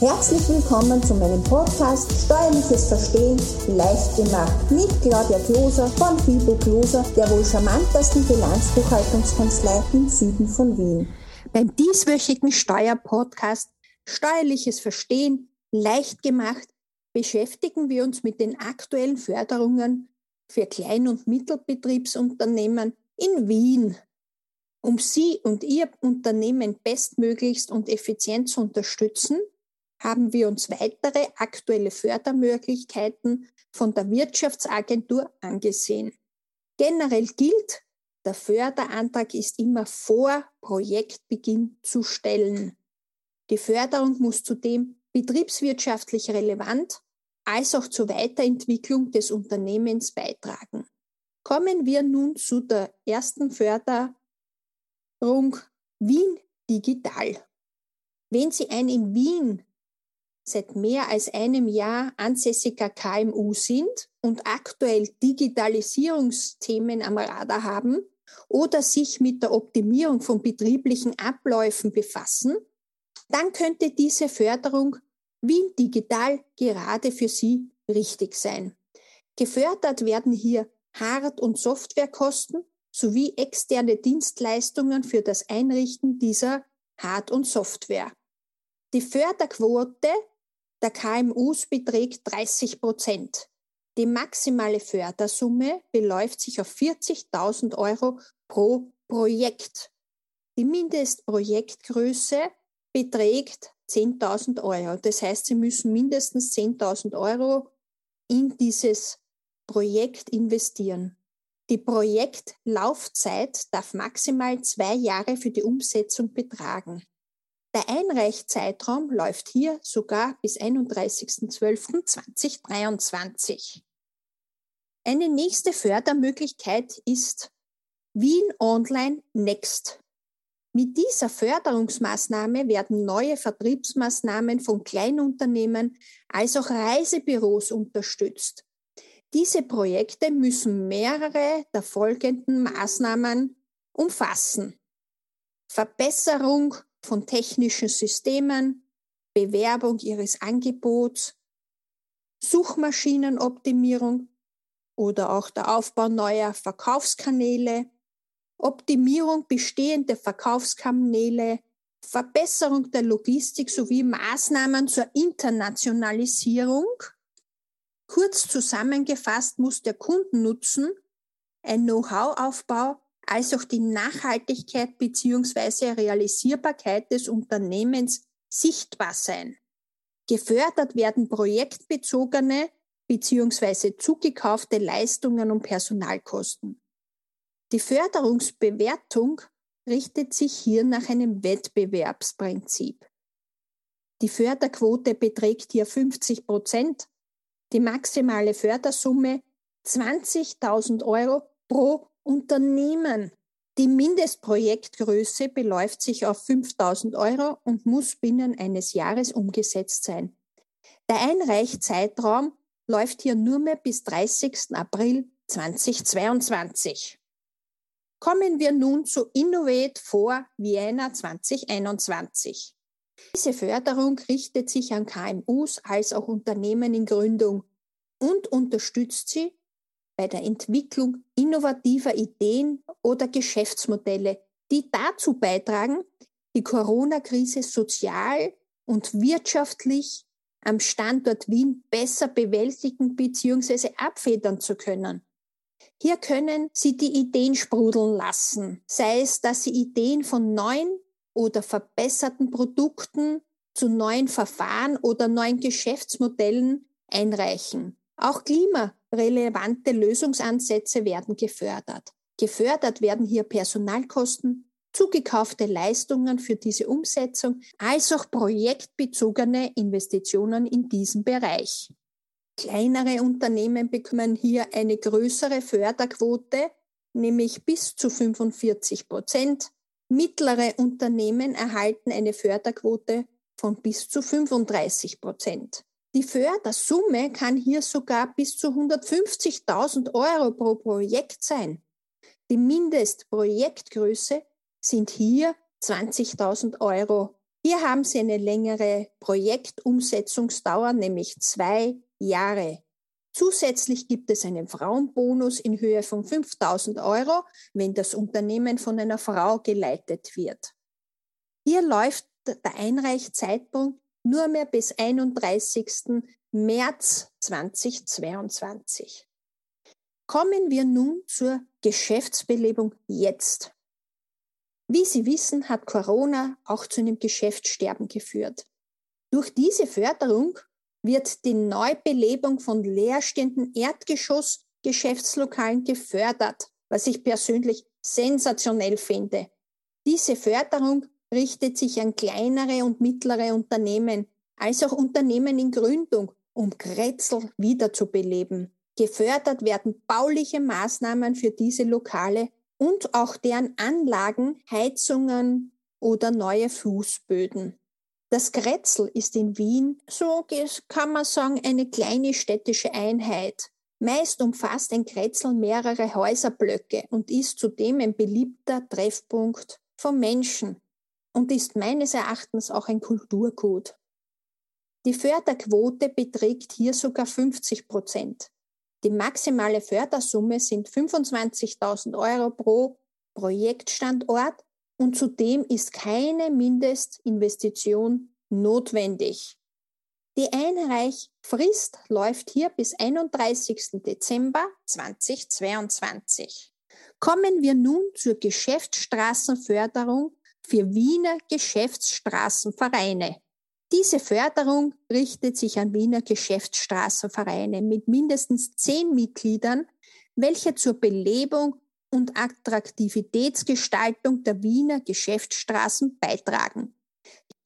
Herzlich willkommen zu meinem Podcast Steuerliches Verstehen leicht gemacht mit Claudia Kloser von Fibo Kloser, der wohl charmantesten Bilanzbuchhaltungskanzlei im Süden von Wien. Beim dieswöchigen Steuerpodcast Steuerliches Verstehen leicht gemacht beschäftigen wir uns mit den aktuellen Förderungen für Klein- und Mittelbetriebsunternehmen in Wien. Um Sie und Ihr Unternehmen bestmöglichst und effizient zu unterstützen, haben wir uns weitere aktuelle Fördermöglichkeiten von der Wirtschaftsagentur angesehen. Generell gilt, der Förderantrag ist immer vor Projektbeginn zu stellen. Die Förderung muss zudem betriebswirtschaftlich relevant als auch zur Weiterentwicklung des Unternehmens beitragen. Kommen wir nun zu der ersten Förderung Wien Digital. Wenn Sie ein in Wien seit mehr als einem Jahr ansässiger KMU sind und aktuell Digitalisierungsthemen am Radar haben oder sich mit der Optimierung von betrieblichen Abläufen befassen, dann könnte diese Förderung Wien Digital gerade für Sie richtig sein. Gefördert werden hier Hard- und Softwarekosten sowie externe Dienstleistungen für das Einrichten dieser Hard- und Software. Die Förderquote der KMUs beträgt 30 Prozent. Die maximale Fördersumme beläuft sich auf 40.000 Euro pro Projekt. Die Mindestprojektgröße beträgt 10.000 Euro. Das heißt, Sie müssen mindestens 10.000 Euro in dieses Projekt investieren. Die Projektlaufzeit darf maximal zwei Jahre für die Umsetzung betragen. Der Einreichzeitraum läuft hier sogar bis 31.12.2023. Eine nächste Fördermöglichkeit ist Wien Online Next. Mit dieser Förderungsmaßnahme werden neue Vertriebsmaßnahmen von Kleinunternehmen als auch Reisebüros unterstützt. Diese Projekte müssen mehrere der folgenden Maßnahmen umfassen. Verbesserung von technischen Systemen, Bewerbung ihres Angebots, Suchmaschinenoptimierung oder auch der Aufbau neuer Verkaufskanäle, Optimierung bestehender Verkaufskanäle, Verbesserung der Logistik sowie Maßnahmen zur Internationalisierung. Kurz zusammengefasst muss der Kundennutzen, ein Know-how-Aufbau als auch die Nachhaltigkeit bzw. Realisierbarkeit des Unternehmens sichtbar sein. Gefördert werden projektbezogene bzw. zugekaufte Leistungen und Personalkosten. Die Förderungsbewertung richtet sich hier nach einem Wettbewerbsprinzip. Die Förderquote beträgt hier 50 Prozent, die maximale Fördersumme 20.000 Euro pro Unternehmen. Die Mindestprojektgröße beläuft sich auf 5000 Euro und muss binnen eines Jahres umgesetzt sein. Der Einreichzeitraum läuft hier nur mehr bis 30. April 2022. Kommen wir nun zu Innovate for Vienna 2021. Diese Förderung richtet sich an KMUs als auch Unternehmen in Gründung und unterstützt sie bei der Entwicklung innovativer Ideen oder Geschäftsmodelle, die dazu beitragen, die Corona-Krise sozial und wirtschaftlich am Standort Wien besser bewältigen bzw. abfedern zu können. Hier können Sie die Ideen sprudeln lassen, sei es, dass Sie Ideen von neuen oder verbesserten Produkten zu neuen Verfahren oder neuen Geschäftsmodellen einreichen. Auch klimarelevante Lösungsansätze werden gefördert. Gefördert werden hier Personalkosten, zugekaufte Leistungen für diese Umsetzung, als auch projektbezogene Investitionen in diesem Bereich. Kleinere Unternehmen bekommen hier eine größere Förderquote, nämlich bis zu 45 Prozent. Mittlere Unternehmen erhalten eine Förderquote von bis zu 35 Prozent. Die Fördersumme kann hier sogar bis zu 150.000 Euro pro Projekt sein. Die Mindestprojektgröße sind hier 20.000 Euro. Hier haben Sie eine längere Projektumsetzungsdauer, nämlich zwei Jahre. Zusätzlich gibt es einen Frauenbonus in Höhe von 5000 Euro, wenn das Unternehmen von einer Frau geleitet wird. Hier läuft der Einreichzeitpunkt nur mehr bis 31. März 2022. Kommen wir nun zur Geschäftsbelebung jetzt. Wie Sie wissen, hat Corona auch zu einem Geschäftssterben geführt. Durch diese Förderung wird die Neubelebung von leerstehenden Erdgeschossgeschäftslokalen gefördert, was ich persönlich sensationell finde. Diese Förderung richtet sich an kleinere und mittlere Unternehmen, als auch Unternehmen in Gründung, um Kretzel wiederzubeleben. Gefördert werden bauliche Maßnahmen für diese Lokale und auch deren Anlagen, Heizungen oder neue Fußböden. Das Kretzel ist in Wien, so kann man sagen, eine kleine städtische Einheit. Meist umfasst ein Kretzel mehrere Häuserblöcke und ist zudem ein beliebter Treffpunkt von Menschen und ist meines Erachtens auch ein Kulturgut. Die Förderquote beträgt hier sogar 50 Prozent. Die maximale Fördersumme sind 25.000 Euro pro Projektstandort und zudem ist keine Mindestinvestition notwendig. Die Einreichfrist läuft hier bis 31. Dezember 2022. Kommen wir nun zur Geschäftsstraßenförderung für Wiener Geschäftsstraßenvereine. Diese Förderung richtet sich an Wiener Geschäftsstraßenvereine mit mindestens zehn Mitgliedern, welche zur Belebung und Attraktivitätsgestaltung der Wiener Geschäftsstraßen beitragen.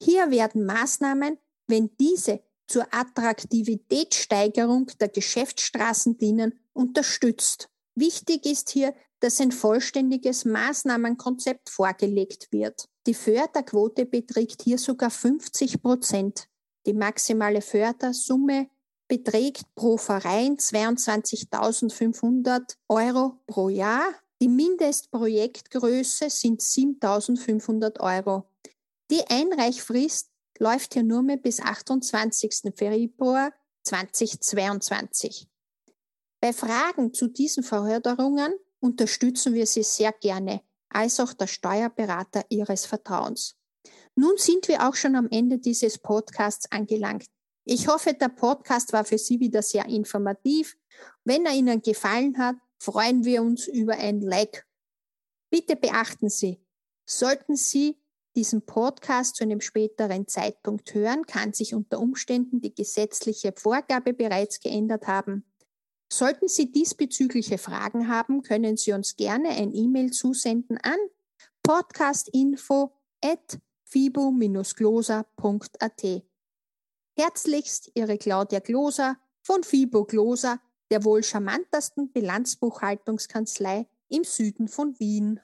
Hier werden Maßnahmen, wenn diese zur Attraktivitätssteigerung der Geschäftsstraßen dienen, unterstützt. Wichtig ist hier, dass ein vollständiges Maßnahmenkonzept vorgelegt wird. Die Förderquote beträgt hier sogar 50 Prozent. Die maximale Fördersumme beträgt pro Verein 22.500 Euro pro Jahr. Die Mindestprojektgröße sind 7.500 Euro. Die Einreichfrist läuft hier nur mehr bis 28. Februar 2022. Bei Fragen zu diesen Förderungen unterstützen wir Sie sehr gerne als auch der Steuerberater Ihres Vertrauens. Nun sind wir auch schon am Ende dieses Podcasts angelangt. Ich hoffe, der Podcast war für Sie wieder sehr informativ. Wenn er Ihnen gefallen hat, freuen wir uns über ein Like. Bitte beachten Sie, sollten Sie diesen Podcast zu einem späteren Zeitpunkt hören, kann sich unter Umständen die gesetzliche Vorgabe bereits geändert haben. Sollten Sie diesbezügliche Fragen haben, können Sie uns gerne ein E-Mail zusenden an podcastinfo at fibo-gloser.at. Herzlichst Ihre Claudia Gloser von Fibo Gloser, der wohl charmantesten Bilanzbuchhaltungskanzlei im Süden von Wien.